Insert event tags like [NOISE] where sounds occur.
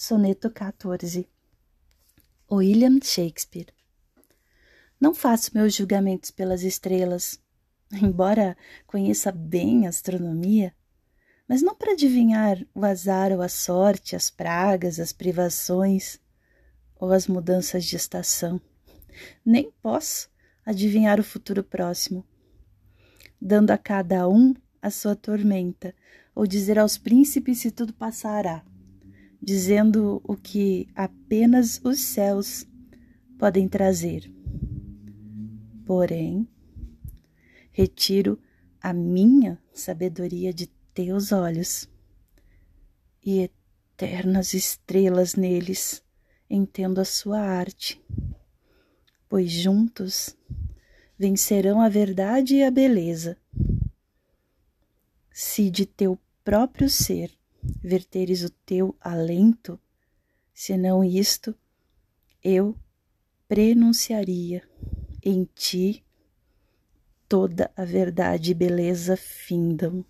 Soneto 14 William Shakespeare Não faço meus julgamentos pelas estrelas, [LAUGHS] embora conheça bem a astronomia, mas não para adivinhar o azar ou a sorte, as pragas, as privações ou as mudanças de estação. Nem posso adivinhar o futuro próximo, dando a cada um a sua tormenta, ou dizer aos príncipes se tudo passará dizendo o que apenas os céus podem trazer. Porém, retiro a minha sabedoria de teus olhos e eternas estrelas neles entendo a sua arte, pois juntos vencerão a verdade e a beleza. Se de teu próprio ser verteres o teu alento, senão isto, eu prenunciaria em ti toda a verdade e beleza findam.